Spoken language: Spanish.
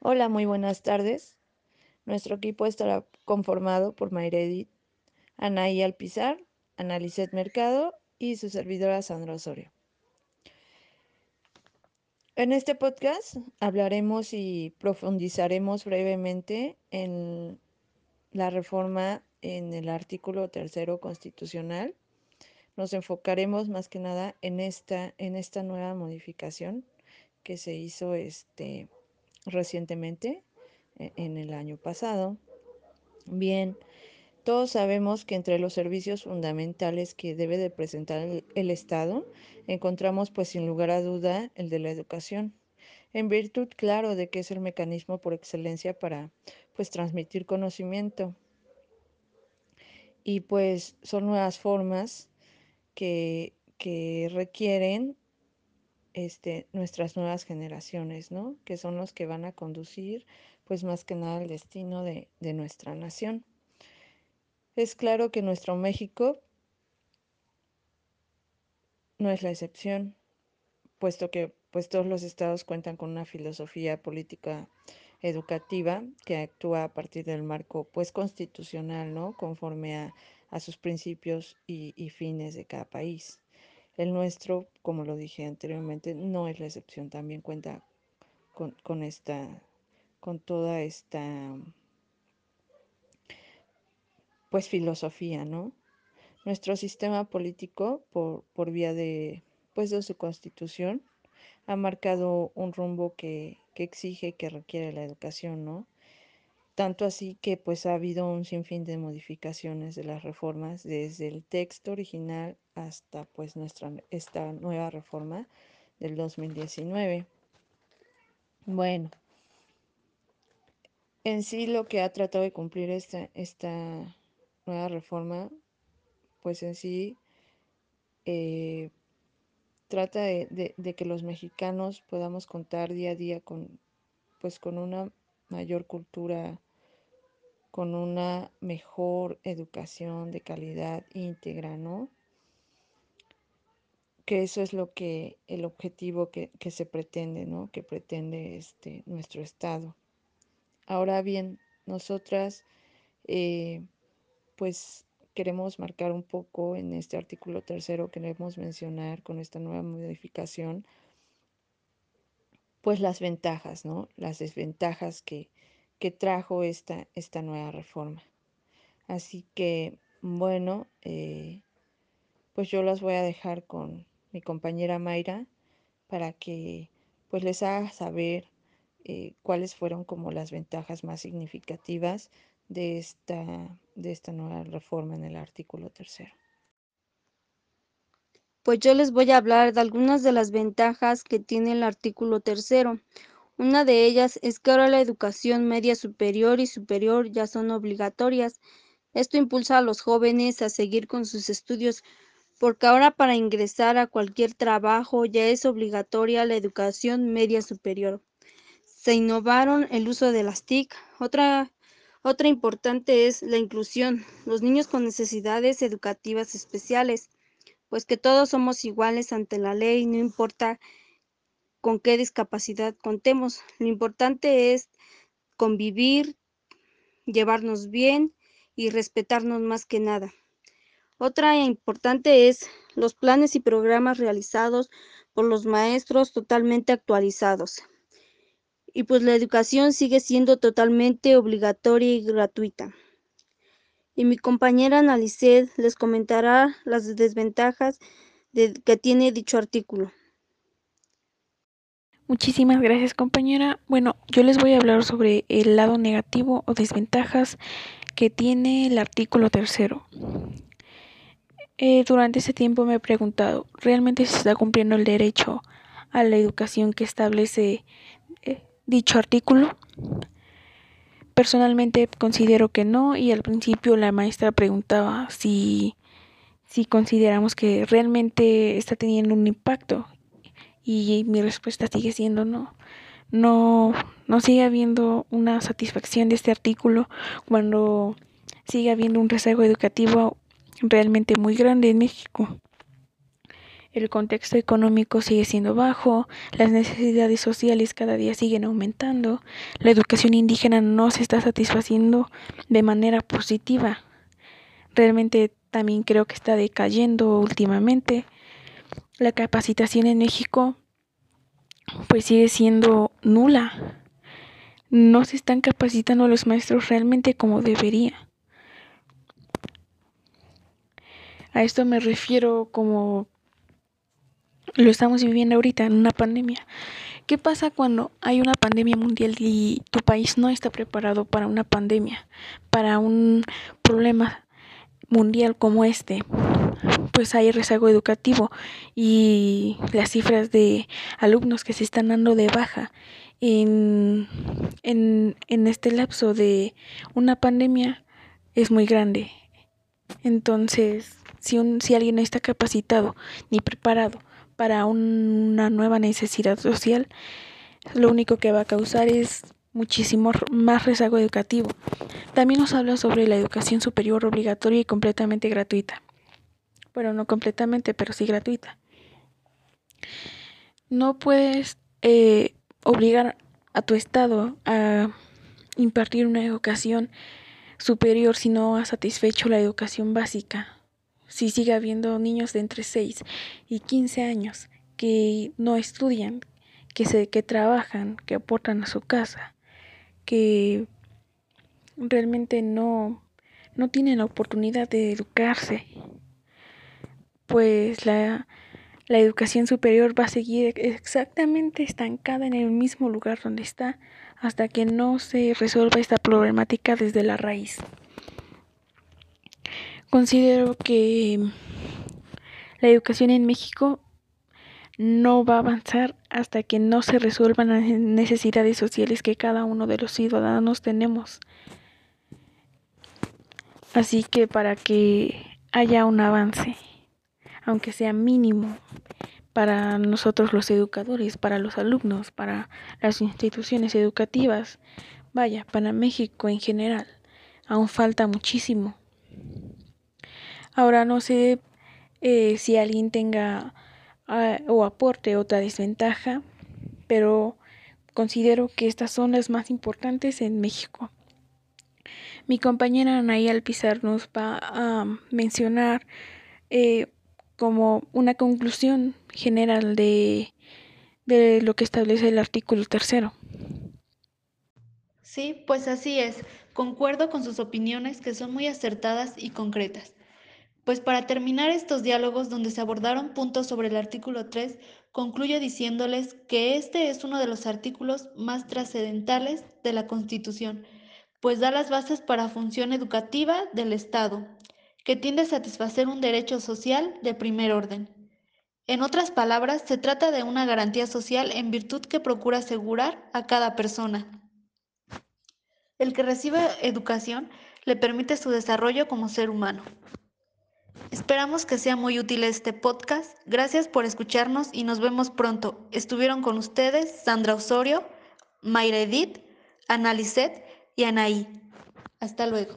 Hola, muy buenas tardes. Nuestro equipo estará conformado por Mayredit, Anaí Alpizar, Analicet Mercado y su servidora Sandra Osorio. En este podcast hablaremos y profundizaremos brevemente en la reforma en el artículo tercero constitucional. Nos enfocaremos más que nada en esta, en esta nueva modificación que se hizo este, recientemente, e, en el año pasado. Bien, todos sabemos que entre los servicios fundamentales que debe de presentar el, Estado, encontramos pues sin lugar a duda el de la educación, en virtud claro de que es el mecanismo por excelencia para pues transmitir conocimiento. Y pues son nuevas formas que requieren este, nuestras nuevas generaciones, ¿no? Que son los que van a conducir, pues más que nada, el destino de, nuestra nación. Es claro que nuestro México no es la excepción, puesto que pues todos los estados cuentan con una filosofía política educativa que actúa a partir del marco pues constitucional, ¿no? Conforme a, sus principios y fines de cada país. El nuestro, como lo dije anteriormente, no es la excepción, también cuenta con, esta, con toda esta, pues filosofía, ¿no? Nuestro sistema político, por, por vía de, pues de su constitución, ha marcado un rumbo que, que exige y que requiere la educación, ¿no? Tanto así que pues ha habido un sinfín de modificaciones de las reformas desde el texto original hasta pues nuestra esta nueva reforma del 2019. Bueno, en sí lo que ha tratado de cumplir esta, esta nueva reforma, pues en sí eh, trata de, de, que los mexicanos podamos contar día a día con pues con una mayor cultura con una mejor educación de calidad íntegra, ¿no? Que eso es lo que, el objetivo que, se pretende, ¿no? Que pretende este, nuestro Estado. Ahora bien, nosotras, eh, pues queremos marcar un poco en este artículo tercero, queremos mencionar con esta nueva modificación, pues las ventajas, ¿no? Las desventajas que, que trajo esta, esta nueva reforma. Así que, bueno, eh, pues yo las voy a dejar con mi compañera Mayra para que pues les haga saber eh, cuáles fueron como las ventajas más significativas de esta, de esta nueva reforma en el artículo tercero. Pues yo les voy a hablar de algunas de las ventajas que tiene el artículo tercero. Una de ellas es que ahora la educación media superior y superior ya son obligatorias. Esto impulsa a los jóvenes a seguir con sus estudios porque ahora para ingresar a cualquier trabajo ya es obligatoria la educación media superior. Se innovaron el uso de las TIC. Otra, otra importante es la inclusión. Los niños con necesidades educativas especiales, pues que todos somos iguales ante la ley, no importa con qué discapacidad contemos. Lo importante es convivir, llevarnos bien y respetarnos más que nada. Otra importante es los planes y programas realizados por los maestros totalmente actualizados. Y pues la educación sigue siendo totalmente obligatoria y gratuita. Y mi compañera Analicet les comentará las desventajas de, que tiene dicho artículo. Muchísimas gracias compañera. Bueno, yo les voy a hablar sobre el lado negativo o desventajas que tiene el artículo tercero. Eh, durante ese tiempo me he preguntado, ¿realmente se está cumpliendo el derecho a la educación que establece eh, dicho artículo? Personalmente considero que no y al principio la maestra preguntaba si, si consideramos que realmente está teniendo un impacto y mi respuesta sigue siendo no. No, no sigue habiendo una satisfacción de este artículo cuando sigue habiendo un rezago educativo realmente muy grande en México. el contexto económico sigue siendo bajo, las necesidades sociales cada día siguen aumentando, la educación indígena no se está satisfaciendo de manera positiva. Realmente también creo que está decayendo últimamente. La capacitación en México pues sigue siendo nula. No se están capacitando los maestros realmente como debería. A esto me refiero como lo estamos viviendo ahorita en una pandemia. ¿Qué pasa cuando hay una pandemia mundial y tu país no está preparado para una pandemia, para un problema mundial como este? Pues hay rezago educativo y las cifras de alumnos que se están dando de baja en, en, en este lapso de una pandemia es muy grande. Entonces, si, un, si alguien no está capacitado ni preparado para una nueva necesidad social, lo único que va a causar es muchísimo más rezago educativo. También nos habla sobre la educación superior obligatoria y completamente gratuita. Bueno, no completamente, pero sí gratuita. No puedes eh, obligar a tu Estado a impartir una educación superior si no ha satisfecho la educación básica si sigue habiendo niños de entre 6 y 15 años que no estudian, que se que trabajan, que aportan a su casa, que realmente no no tienen la oportunidad de educarse, pues la, la educación superior va a seguir exactamente estancada en el mismo lugar donde está hasta que no se resuelva esta problemática desde la raíz. Considero que la educación en México no va a avanzar hasta que no se resuelvan las necesidades sociales que cada uno de los ciudadanos tenemos. Así que para que haya un avance, aunque sea mínimo, para nosotros los educadores, para los alumnos, para las instituciones educativas, vaya, para México en general, aún falta muchísimo. Ahora no sé eh, si alguien tenga uh, o aporte otra desventaja, pero considero que estas son las más importantes en México. Mi compañera Anaí Alpizar nos va a mencionar eh, como una conclusión general de, de lo que establece el artículo tercero. Sí, pues así es. Concuerdo con sus opiniones que son muy acertadas y concretas. Pues para terminar estos diálogos donde se abordaron puntos sobre el artículo 3, concluyo diciéndoles que este es uno de los artículos más trascendentales de la Constitución, pues da las bases para función educativa del Estado, que tiende a satisfacer un derecho social de primer orden. En otras palabras, se trata de una garantía social en virtud que procura asegurar a cada persona. El que recibe educación le permite su desarrollo como ser humano. Esperamos que sea muy útil este podcast. Gracias por escucharnos y nos vemos pronto. Estuvieron con ustedes Sandra Osorio, Mayra Edith, Ana y Anaí. Hasta luego.